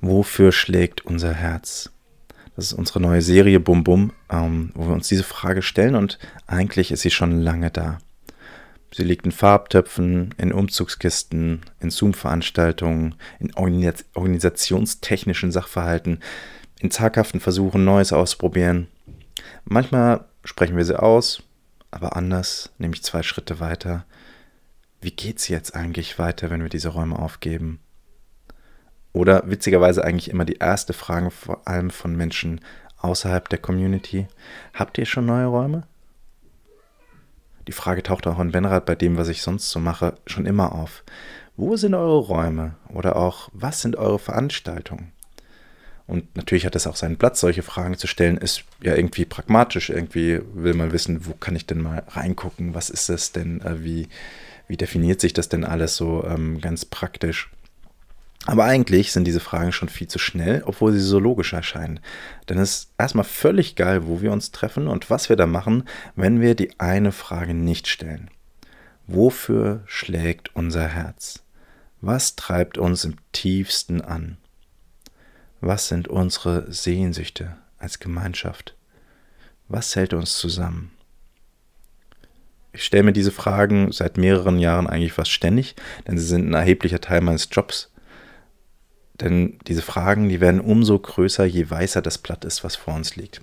Wofür schlägt unser Herz? Das ist unsere neue Serie Bum Bum, ähm, wo wir uns diese Frage stellen und eigentlich ist sie schon lange da. Sie liegt in Farbtöpfen, in Umzugskisten, in Zoom-Veranstaltungen, in organisationstechnischen Sachverhalten, in zaghaften Versuchen, Neues auszuprobieren. Manchmal sprechen wir sie aus, aber anders, nämlich zwei Schritte weiter. Wie geht's jetzt eigentlich weiter, wenn wir diese Räume aufgeben? Oder witzigerweise eigentlich immer die erste Frage, vor allem von Menschen außerhalb der Community. Habt ihr schon neue Räume? Die Frage taucht auch in Benrad bei dem, was ich sonst so mache, schon immer auf. Wo sind eure Räume? Oder auch, was sind eure Veranstaltungen? Und natürlich hat es auch seinen Platz, solche Fragen zu stellen, ist ja irgendwie pragmatisch. Irgendwie will man wissen, wo kann ich denn mal reingucken? Was ist das denn? Äh, wie, wie definiert sich das denn alles so ähm, ganz praktisch? Aber eigentlich sind diese Fragen schon viel zu schnell, obwohl sie so logisch erscheinen. Denn es ist erstmal völlig geil, wo wir uns treffen und was wir da machen, wenn wir die eine Frage nicht stellen. Wofür schlägt unser Herz? Was treibt uns im tiefsten an? Was sind unsere Sehnsüchte als Gemeinschaft? Was hält uns zusammen? Ich stelle mir diese Fragen seit mehreren Jahren eigentlich fast ständig, denn sie sind ein erheblicher Teil meines Jobs denn diese Fragen, die werden umso größer, je weißer das Blatt ist, was vor uns liegt.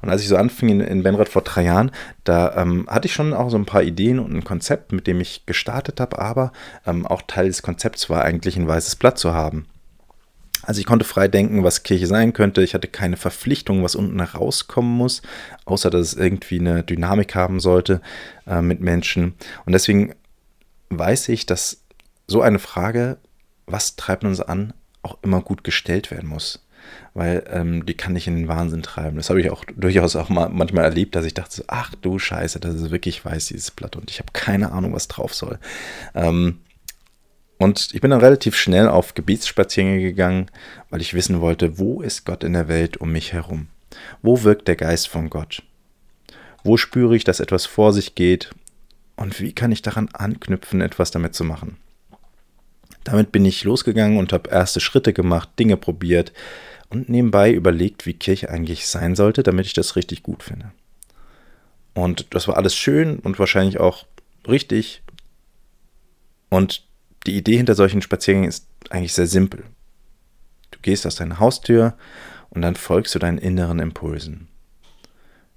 Und als ich so anfing in, in Benrad vor drei Jahren, da ähm, hatte ich schon auch so ein paar Ideen und ein Konzept, mit dem ich gestartet habe, aber ähm, auch Teil des Konzepts war eigentlich ein weißes Blatt zu haben. Also ich konnte frei denken, was Kirche sein könnte. Ich hatte keine Verpflichtung, was unten herauskommen muss, außer dass es irgendwie eine Dynamik haben sollte äh, mit Menschen. Und deswegen weiß ich, dass so eine Frage, was treibt uns an, auch immer gut gestellt werden muss. Weil ähm, die kann nicht in den Wahnsinn treiben. Das habe ich auch durchaus auch mal manchmal erlebt, dass ich dachte ach du Scheiße, das ist wirklich weiß, dieses Blatt. Und ich habe keine Ahnung, was drauf soll. Ähm, und ich bin dann relativ schnell auf Gebietsspaziergänge gegangen, weil ich wissen wollte, wo ist Gott in der Welt um mich herum? Wo wirkt der Geist von Gott? Wo spüre ich, dass etwas vor sich geht? Und wie kann ich daran anknüpfen, etwas damit zu machen? Damit bin ich losgegangen und habe erste Schritte gemacht, Dinge probiert und nebenbei überlegt, wie Kirche eigentlich sein sollte, damit ich das richtig gut finde. Und das war alles schön und wahrscheinlich auch richtig. Und die Idee hinter solchen Spaziergängen ist eigentlich sehr simpel. Du gehst aus deiner Haustür und dann folgst du deinen inneren Impulsen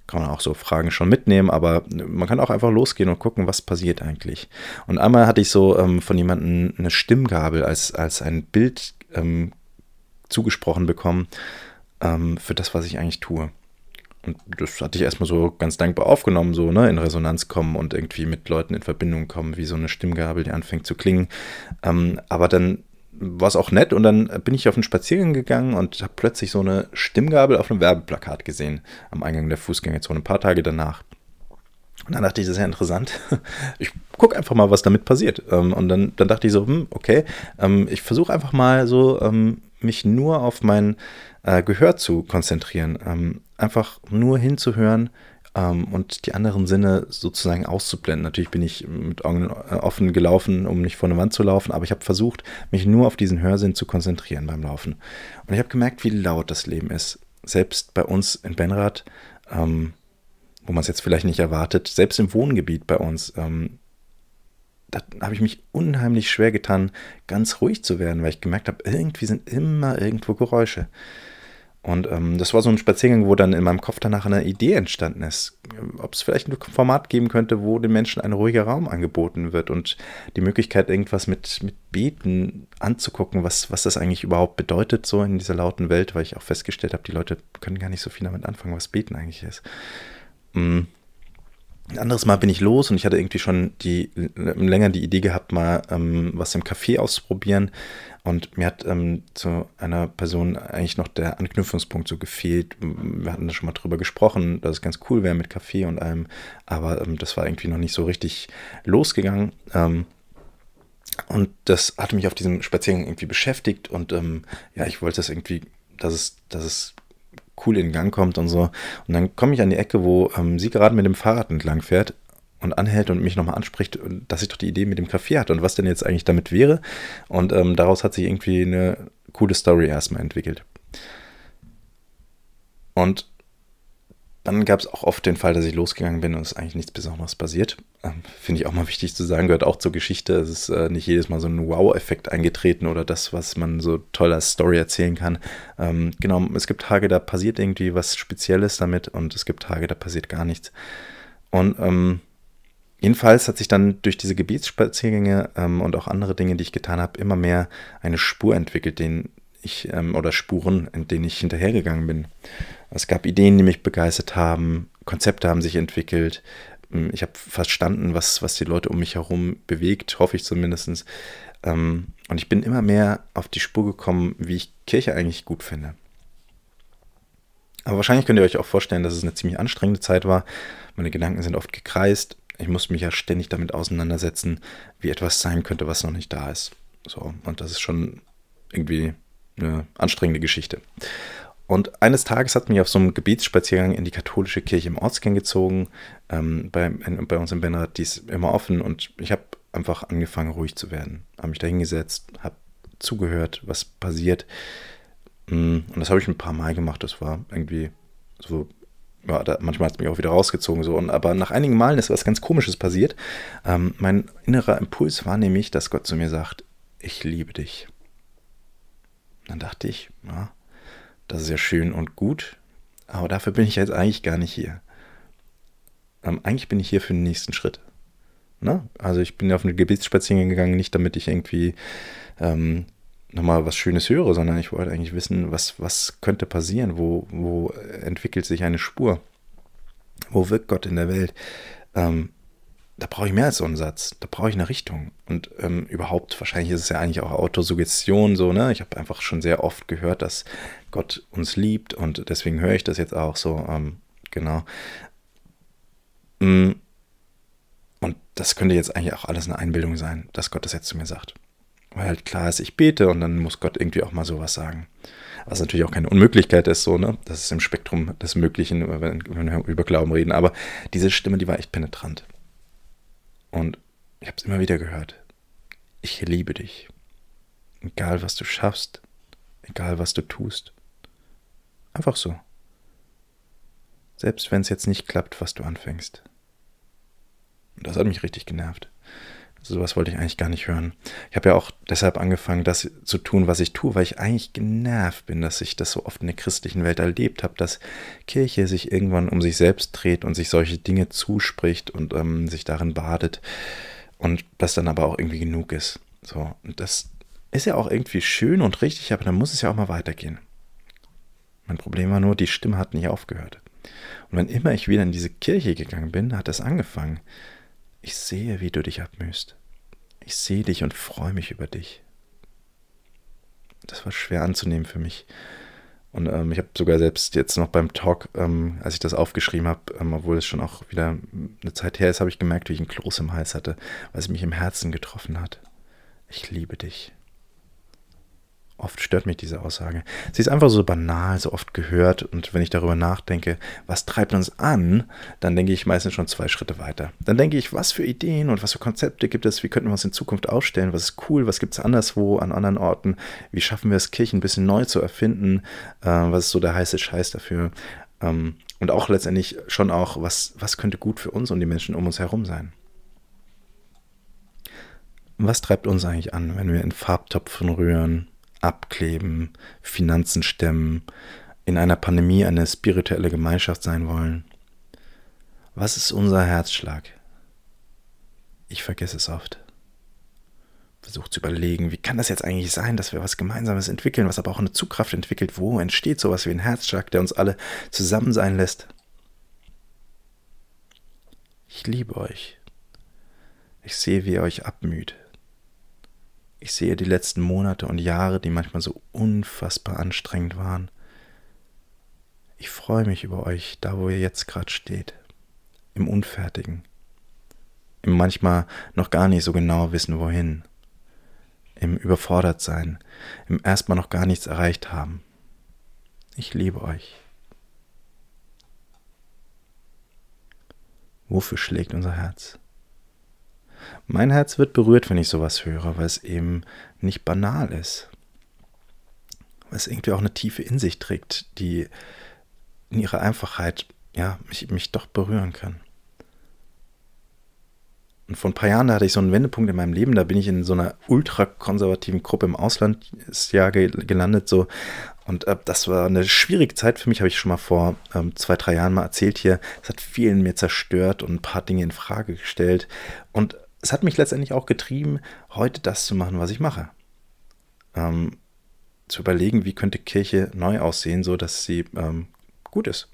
kann man auch so Fragen schon mitnehmen, aber man kann auch einfach losgehen und gucken, was passiert eigentlich. Und einmal hatte ich so ähm, von jemandem eine Stimmgabel als, als ein Bild ähm, zugesprochen bekommen ähm, für das, was ich eigentlich tue. Und das hatte ich erstmal so ganz dankbar aufgenommen, so ne, in Resonanz kommen und irgendwie mit Leuten in Verbindung kommen, wie so eine Stimmgabel, die anfängt zu klingen. Ähm, aber dann war es auch nett und dann bin ich auf einen Spaziergang gegangen und habe plötzlich so eine Stimmgabel auf einem Werbeplakat gesehen am Eingang der Fußgängerzone, ein paar Tage danach. Und dann dachte ich, das ist ja interessant. Ich gucke einfach mal, was damit passiert. Ähm, und dann, dann dachte ich so, hm, okay, ähm, ich versuche einfach mal so, ähm, mich nur auf mein äh, Gehör zu konzentrieren. Einfach nur hinzuhören, ähm, und die anderen Sinne sozusagen auszublenden. Natürlich bin ich mit Augen äh, offen gelaufen, um nicht vor eine Wand zu laufen, aber ich habe versucht, mich nur auf diesen Hörsinn zu konzentrieren beim Laufen. Und ich habe gemerkt, wie laut das Leben ist. Selbst bei uns in Benrad, ähm, wo man es jetzt vielleicht nicht erwartet, selbst im Wohngebiet bei uns, ähm, da habe ich mich unheimlich schwer getan, ganz ruhig zu werden, weil ich gemerkt habe, irgendwie sind immer irgendwo Geräusche. Und ähm, das war so ein Spaziergang, wo dann in meinem Kopf danach eine Idee entstanden ist, ob es vielleicht ein Format geben könnte, wo den Menschen ein ruhiger Raum angeboten wird und die Möglichkeit, irgendwas mit, mit Beten anzugucken, was, was das eigentlich überhaupt bedeutet, so in dieser lauten Welt, weil ich auch festgestellt habe, die Leute können gar nicht so viel damit anfangen, was Beten eigentlich ist. Mhm. Ein anderes Mal bin ich los und ich hatte irgendwie schon die, länger die Idee gehabt, mal ähm, was im Café auszuprobieren. Und mir hat ähm, zu einer Person eigentlich noch der Anknüpfungspunkt so gefehlt. Wir hatten da schon mal drüber gesprochen, dass es ganz cool wäre mit Kaffee und allem, aber ähm, das war irgendwie noch nicht so richtig losgegangen. Ähm, und das hatte mich auf diesem Spaziergang irgendwie beschäftigt und ähm, ja, ich wollte das irgendwie, dass es, dass es cool in Gang kommt und so. Und dann komme ich an die Ecke, wo ähm, sie gerade mit dem Fahrrad entlang fährt und anhält und mich nochmal anspricht, dass ich doch die Idee mit dem Café hatte und was denn jetzt eigentlich damit wäre. Und ähm, daraus hat sich irgendwie eine coole Story erstmal entwickelt. Und dann gab es auch oft den Fall, dass ich losgegangen bin und es ist eigentlich nichts Besonderes passiert. Ähm, Finde ich auch mal wichtig zu sagen, gehört auch zur Geschichte. Es ist äh, nicht jedes Mal so ein Wow-Effekt eingetreten oder das, was man so toll als Story erzählen kann. Ähm, genau, es gibt Tage, da passiert irgendwie was Spezielles damit und es gibt Tage, da passiert gar nichts. Und ähm, jedenfalls hat sich dann durch diese Gebietsspaziergänge ähm, und auch andere Dinge, die ich getan habe, immer mehr eine Spur entwickelt, den ich, ähm, oder Spuren, in denen ich hinterhergegangen bin. Es gab Ideen, die mich begeistert haben, Konzepte haben sich entwickelt. Hm, ich habe verstanden, was, was die Leute um mich herum bewegt, hoffe ich zumindest. Ähm, und ich bin immer mehr auf die Spur gekommen, wie ich Kirche eigentlich gut finde. Aber wahrscheinlich könnt ihr euch auch vorstellen, dass es eine ziemlich anstrengende Zeit war. Meine Gedanken sind oft gekreist. Ich musste mich ja ständig damit auseinandersetzen, wie etwas sein könnte, was noch nicht da ist. So, und das ist schon irgendwie eine anstrengende Geschichte. Und eines Tages hat mich auf so einem Gebetsspaziergang in die katholische Kirche im Ortskern gezogen. Ähm, bei, in, bei uns im Benrad, die ist immer offen und ich habe einfach angefangen, ruhig zu werden. Habe mich da hingesetzt, habe zugehört, was passiert. Mm, und das habe ich ein paar Mal gemacht. Das war irgendwie so, ja, da, manchmal hat es mich auch wieder rausgezogen. So. Und, aber nach einigen Malen ist was ganz Komisches passiert. Ähm, mein innerer Impuls war nämlich, dass Gott zu mir sagt, ich liebe dich. Dann dachte ich, ja, das ist ja schön und gut, aber dafür bin ich jetzt eigentlich gar nicht hier. Ähm, eigentlich bin ich hier für den nächsten Schritt. Ne? Also ich bin auf eine Gebetsspaziergang gegangen, nicht damit ich irgendwie ähm, nochmal was Schönes höre, sondern ich wollte eigentlich wissen, was, was könnte passieren, wo, wo entwickelt sich eine Spur, wo wirkt Gott in der Welt. Ähm, da brauche ich mehr als so einen Satz. Da brauche ich eine Richtung. Und ähm, überhaupt, wahrscheinlich ist es ja eigentlich auch Autosuggestion so, ne? Ich habe einfach schon sehr oft gehört, dass Gott uns liebt und deswegen höre ich das jetzt auch so, ähm, genau. Mm. Und das könnte jetzt eigentlich auch alles eine Einbildung sein, dass Gott das jetzt zu mir sagt. Weil halt klar ist, ich bete und dann muss Gott irgendwie auch mal sowas sagen. Was natürlich auch keine Unmöglichkeit ist, so, ne? Das ist im Spektrum des Möglichen, wenn, wenn wir über Glauben reden. Aber diese Stimme, die war echt penetrant. Und ich habe es immer wieder gehört. Ich liebe dich. Egal, was du schaffst, egal, was du tust. Einfach so. Selbst wenn es jetzt nicht klappt, was du anfängst. Und das hat mich richtig genervt. Sowas wollte ich eigentlich gar nicht hören. Ich habe ja auch deshalb angefangen, das zu tun, was ich tue, weil ich eigentlich genervt bin, dass ich das so oft in der christlichen Welt erlebt habe, dass Kirche sich irgendwann um sich selbst dreht und sich solche Dinge zuspricht und ähm, sich darin badet und das dann aber auch irgendwie genug ist. So, und das ist ja auch irgendwie schön und richtig, aber dann muss es ja auch mal weitergehen. Mein Problem war nur, die Stimme hat nicht aufgehört. Und wenn immer ich wieder in diese Kirche gegangen bin, hat es angefangen. Ich sehe, wie du dich abmühst. Ich sehe dich und freue mich über dich. Das war schwer anzunehmen für mich. Und ähm, ich habe sogar selbst jetzt noch beim Talk, ähm, als ich das aufgeschrieben habe, ähm, obwohl es schon auch wieder eine Zeit her ist, habe ich gemerkt, wie ich einen Kloß im Hals hatte, weil es mich im Herzen getroffen hat. Ich liebe dich. Oft stört mich diese Aussage. Sie ist einfach so banal, so oft gehört. Und wenn ich darüber nachdenke, was treibt uns an, dann denke ich meistens schon zwei Schritte weiter. Dann denke ich, was für Ideen und was für Konzepte gibt es, wie könnten wir uns in Zukunft aufstellen, was ist cool, was gibt es anderswo, an anderen Orten, wie schaffen wir es, Kirchen ein bisschen neu zu erfinden, äh, was ist so der heiße Scheiß dafür. Ähm, und auch letztendlich schon auch, was, was könnte gut für uns und die Menschen um uns herum sein. Was treibt uns eigentlich an, wenn wir in Farbtopfen rühren, abkleben, Finanzen stemmen, in einer Pandemie eine spirituelle Gemeinschaft sein wollen. Was ist unser Herzschlag? Ich vergesse es oft. Versuche zu überlegen, wie kann das jetzt eigentlich sein, dass wir was Gemeinsames entwickeln, was aber auch eine Zugkraft entwickelt? Wo entsteht sowas wie ein Herzschlag, der uns alle zusammen sein lässt? Ich liebe euch. Ich sehe, wie ihr euch abmüht. Ich sehe die letzten Monate und Jahre, die manchmal so unfassbar anstrengend waren. Ich freue mich über euch, da wo ihr jetzt gerade steht, im Unfertigen, im manchmal noch gar nicht so genau wissen, wohin, im Überfordertsein, im erstmal noch gar nichts erreicht haben. Ich liebe euch. Wofür schlägt unser Herz? Mein Herz wird berührt, wenn ich sowas höre, weil es eben nicht banal ist. Weil es irgendwie auch eine tiefe Insicht trägt, die in ihrer Einfachheit ja, mich, mich doch berühren kann. Und vor ein paar Jahren hatte ich so einen Wendepunkt in meinem Leben. Da bin ich in so einer ultrakonservativen Gruppe im Auslandsjahr gelandet. So. Und äh, das war eine schwierige Zeit für mich, habe ich schon mal vor ähm, zwei, drei Jahren mal erzählt hier. Es hat vielen mir zerstört und ein paar Dinge in Frage gestellt. Und es hat mich letztendlich auch getrieben, heute das zu machen, was ich mache. Ähm, zu überlegen, wie könnte Kirche neu aussehen, so dass sie ähm, gut ist.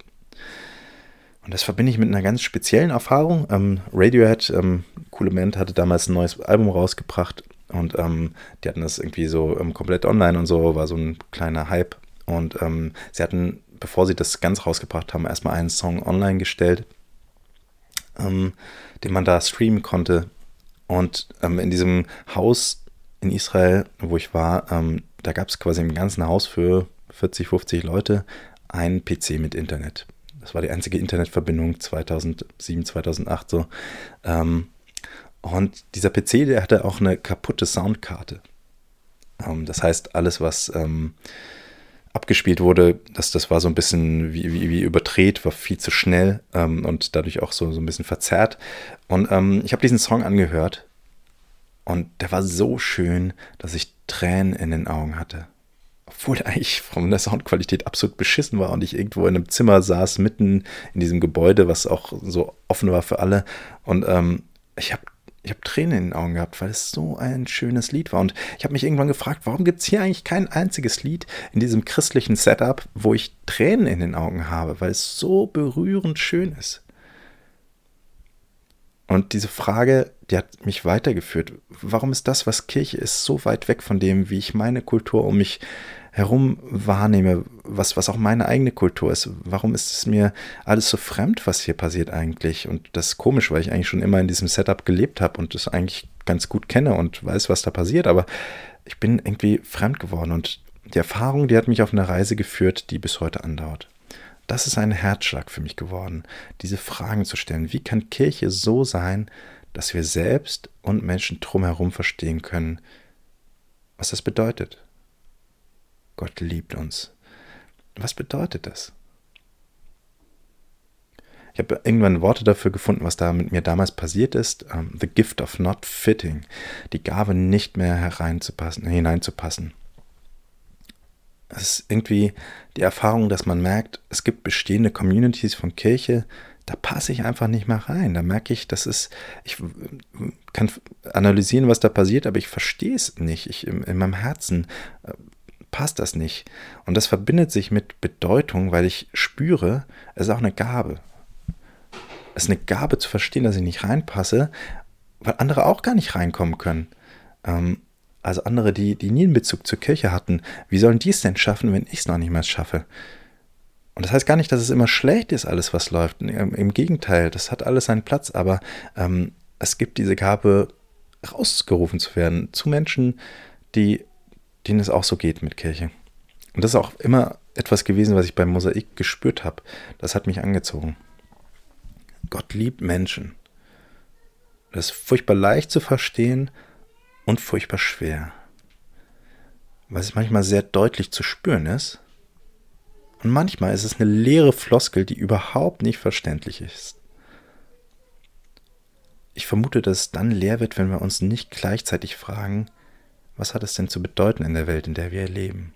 Und das verbinde ich mit einer ganz speziellen Erfahrung. Ähm, Radiohead, ähm, coole Band, hatte damals ein neues Album rausgebracht und ähm, die hatten das irgendwie so ähm, komplett online und so, war so ein kleiner Hype. Und ähm, sie hatten, bevor sie das ganz rausgebracht haben, erstmal einen Song online gestellt, den man da streamen konnte. Und in diesem Haus in Israel, wo ich war, da gab es quasi im ganzen Haus für 40, 50 Leute einen PC mit Internet. Das war die einzige Internetverbindung 2007, 2008 so. Ähm, und dieser PC, der hatte auch eine kaputte Soundkarte. Ähm, das heißt, alles, was ähm, abgespielt wurde, das, das war so ein bisschen wie, wie, wie überdreht, war viel zu schnell ähm, und dadurch auch so, so ein bisschen verzerrt. Und ähm, ich habe diesen Song angehört und der war so schön, dass ich Tränen in den Augen hatte obwohl eigentlich von der Soundqualität absolut beschissen war und ich irgendwo in einem Zimmer saß, mitten in diesem Gebäude, was auch so offen war für alle. Und ähm, ich habe ich hab Tränen in den Augen gehabt, weil es so ein schönes Lied war. Und ich habe mich irgendwann gefragt, warum gibt es hier eigentlich kein einziges Lied in diesem christlichen Setup, wo ich Tränen in den Augen habe, weil es so berührend schön ist. Und diese Frage, die hat mich weitergeführt. Warum ist das, was Kirche ist, so weit weg von dem, wie ich meine Kultur um mich herum wahrnehme, was, was auch meine eigene Kultur ist. Warum ist es mir alles so fremd, was hier passiert eigentlich? Und das ist komisch, weil ich eigentlich schon immer in diesem Setup gelebt habe und das eigentlich ganz gut kenne und weiß, was da passiert. Aber ich bin irgendwie fremd geworden und die Erfahrung, die hat mich auf eine Reise geführt, die bis heute andauert. Das ist ein Herzschlag für mich geworden, diese Fragen zu stellen. Wie kann Kirche so sein, dass wir selbst und Menschen drumherum verstehen können, was das bedeutet? Gott liebt uns. Was bedeutet das? Ich habe irgendwann Worte dafür gefunden, was da mit mir damals passiert ist. Ähm, the gift of not fitting. Die Gabe nicht mehr hereinzupassen, hineinzupassen. Es ist irgendwie die Erfahrung, dass man merkt, es gibt bestehende Communities von Kirche, da passe ich einfach nicht mehr rein. Da merke ich, das ist, ich kann analysieren, was da passiert, aber ich verstehe es nicht. Ich, in, in meinem Herzen äh, passt das nicht. Und das verbindet sich mit Bedeutung, weil ich spüre, es ist auch eine Gabe. Es ist eine Gabe zu verstehen, dass ich nicht reinpasse, weil andere auch gar nicht reinkommen können. Ähm, also andere, die, die nie einen Bezug zur Kirche hatten, wie sollen die es denn schaffen, wenn ich es noch nicht mehr schaffe? Und das heißt gar nicht, dass es immer schlecht ist, alles, was läuft. Im, Gegenteil, das hat alles seinen Platz, aber ähm, es gibt diese Gabe, rausgerufen zu werden zu Menschen, die denen es auch so geht mit Kirche. Und das ist auch immer etwas gewesen, was ich beim Mosaik gespürt habe. Das hat mich angezogen. Gott liebt Menschen. Das ist furchtbar leicht zu verstehen und furchtbar schwer. Es manchmal sehr deutlich zu spüren ist. Und manchmal ist es eine leere Floskel, die überhaupt nicht verständlich ist. Ich vermute, dass es dann leer wird, wenn wir uns nicht gleichzeitig fragen, was hat es denn zu bedeuten in der Welt, in der wir leben?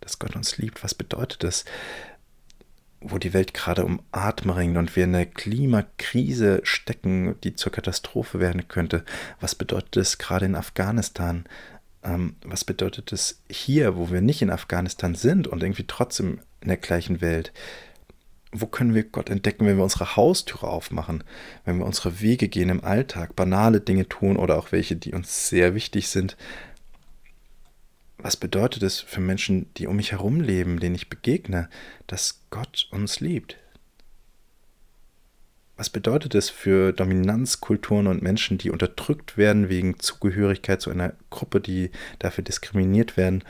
Dass Gott uns liebt, was bedeutet das? Wo die Welt gerade um Atem ringt und wir in der Klimakrise stecken, die zur Katastrophe werden könnte. Was bedeutet es gerade in Afghanistan? Ähm, was bedeutet es hier, wo wir nicht in Afghanistan sind und irgendwie trotzdem in der gleichen Welt? wo können wir Gott entdecken, wenn wir unsere Haustüre aufmachen, wenn wir unsere Wege gehen im Alltag, banale Dinge tun oder auch welche, die uns sehr wichtig sind. Was bedeutet es für Menschen, die um mich herum leben, denen ich begegne, dass Gott uns liebt? Was bedeutet es für Dominanzkulturen und Menschen, die unterdrückt werden wegen Zugehörigkeit zu einer Gruppe, die dafür diskriminiert werden?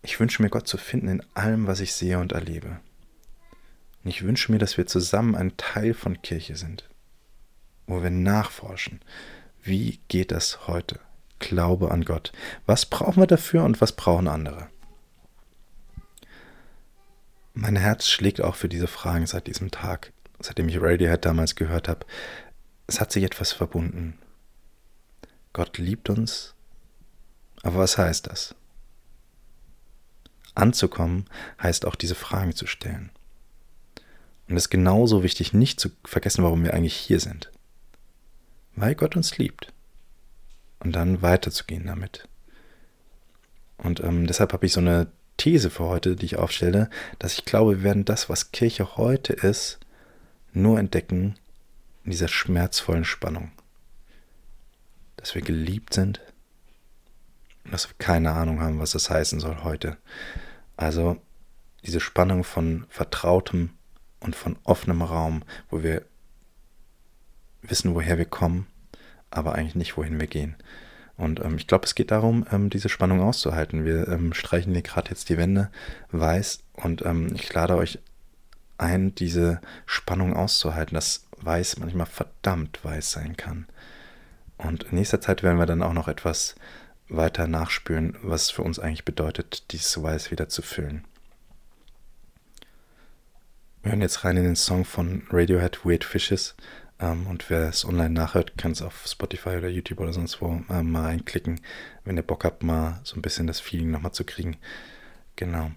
Ich wünsche mir Gott zu finden in allem, was ich sehe und erlebe. Und ich wünsche mir, dass wir zusammen ein Teil von Kirche sind, wo wir nachforschen, wie geht das heute? Glaube an Gott. Was brauchen wir dafür und was brauchen andere? Mein Herz schlägt auch für diese Fragen seit diesem Tag, seitdem ich Radiohead damals gehört habe. Es hat sich etwas verbunden. Gott liebt uns, aber was heißt das? Anzukommen heißt auch diese Fragen zu stellen. Und es ist genauso wichtig, nicht zu vergessen, warum wir eigentlich hier sind. Weil Gott uns liebt. Und dann weiterzugehen damit. Und ähm, deshalb habe ich so eine These für heute, die ich aufstelle, dass ich glaube, wir werden das, was Kirche heute ist, nur entdecken in dieser schmerzvollen Spannung. Dass wir geliebt sind und dass wir keine Ahnung haben, was das heißen soll heute. Also diese Spannung von vertrautem und von offenem Raum, wo wir wissen, woher wir kommen, aber eigentlich nicht, wohin wir gehen. Und ähm, ich glaube, es geht darum, ähm, diese Spannung auszuhalten. Wir ähm, streichen hier gerade jetzt die Wände weiß und ähm, ich lade euch ein, diese Spannung auszuhalten, dass weiß manchmal verdammt weiß sein kann. Und in nächster Zeit werden wir dann auch noch etwas weiter nachspüren, was für uns eigentlich bedeutet, dieses Weiß wieder zu füllen. Wir hören jetzt rein in den Song von Radiohead Weird Fishes. Ähm, und wer es online nachhört, kann es auf Spotify oder YouTube oder sonst wo äh, mal reinklicken, wenn ihr Bock habt, mal so ein bisschen das Feeling nochmal zu kriegen. Genau.